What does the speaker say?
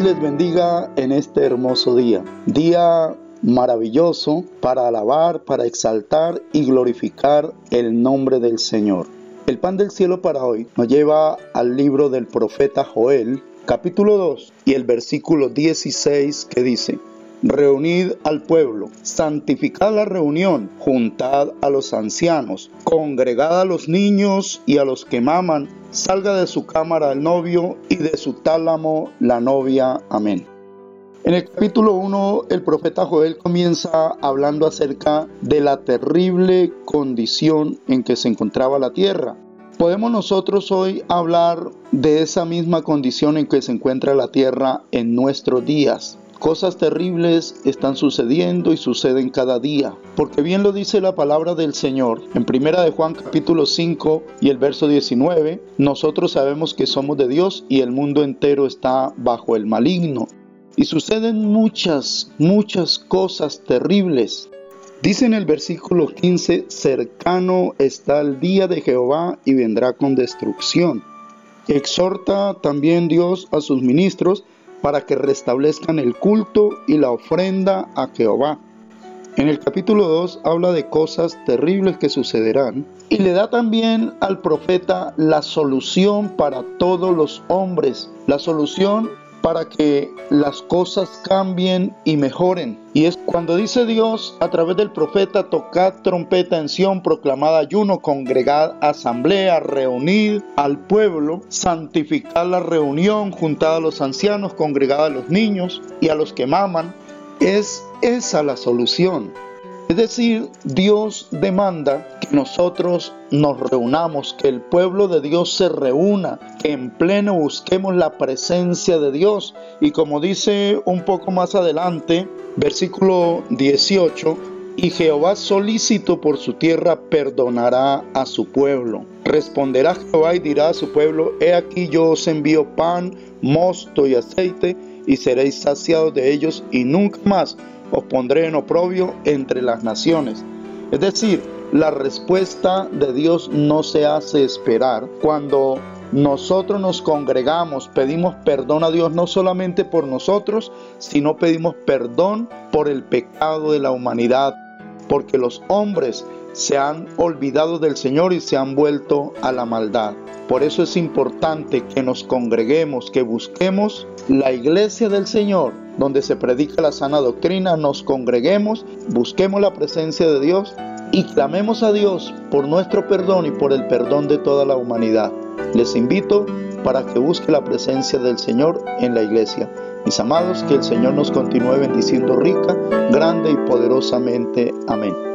les bendiga en este hermoso día. Día maravilloso para alabar, para exaltar y glorificar el nombre del Señor. El pan del cielo para hoy nos lleva al libro del profeta Joel, capítulo 2 y el versículo 16 que dice, Reunid al pueblo, santificad la reunión, juntad a los ancianos, congregad a los niños y a los que maman, salga de su cámara el novio y de su tálamo la novia. Amén. En el capítulo 1 el profeta Joel comienza hablando acerca de la terrible condición en que se encontraba la tierra. Podemos nosotros hoy hablar de esa misma condición en que se encuentra la tierra en nuestros días. Cosas terribles están sucediendo y suceden cada día, porque bien lo dice la palabra del Señor. En primera de Juan capítulo 5 y el verso 19, nosotros sabemos que somos de Dios y el mundo entero está bajo el maligno. Y suceden muchas, muchas cosas terribles. Dice en el versículo 15, cercano está el día de Jehová y vendrá con destrucción. Exhorta también Dios a sus ministros para que restablezcan el culto y la ofrenda a Jehová. En el capítulo 2 habla de cosas terribles que sucederán y le da también al profeta la solución para todos los hombres, la solución para que las cosas cambien y mejoren. Y es cuando dice Dios a través del profeta, tocad trompeta en Sión, proclamad ayuno, congregad asamblea, reunid al pueblo, santificad la reunión, juntad a los ancianos, congregad a los niños y a los que maman. Es esa la solución. Es decir, Dios demanda que nosotros nos reunamos, que el pueblo de Dios se reúna, que en pleno busquemos la presencia de Dios. Y como dice un poco más adelante, versículo 18, y Jehová solícito por su tierra perdonará a su pueblo. Responderá Jehová y dirá a su pueblo, he aquí yo os envío pan, mosto y aceite, y seréis saciados de ellos, y nunca más os pondré en oprobio entre las naciones. Es decir, la respuesta de Dios no se hace esperar. Cuando nosotros nos congregamos, pedimos perdón a Dios no solamente por nosotros, sino pedimos perdón por el pecado de la humanidad, porque los hombres se han olvidado del Señor y se han vuelto a la maldad. Por eso es importante que nos congreguemos, que busquemos la iglesia del Señor, donde se predica la sana doctrina, nos congreguemos, busquemos la presencia de Dios y clamemos a Dios por nuestro perdón y por el perdón de toda la humanidad. Les invito para que busque la presencia del Señor en la iglesia. Mis amados, que el Señor nos continúe bendiciendo rica, grande y poderosamente. Amén.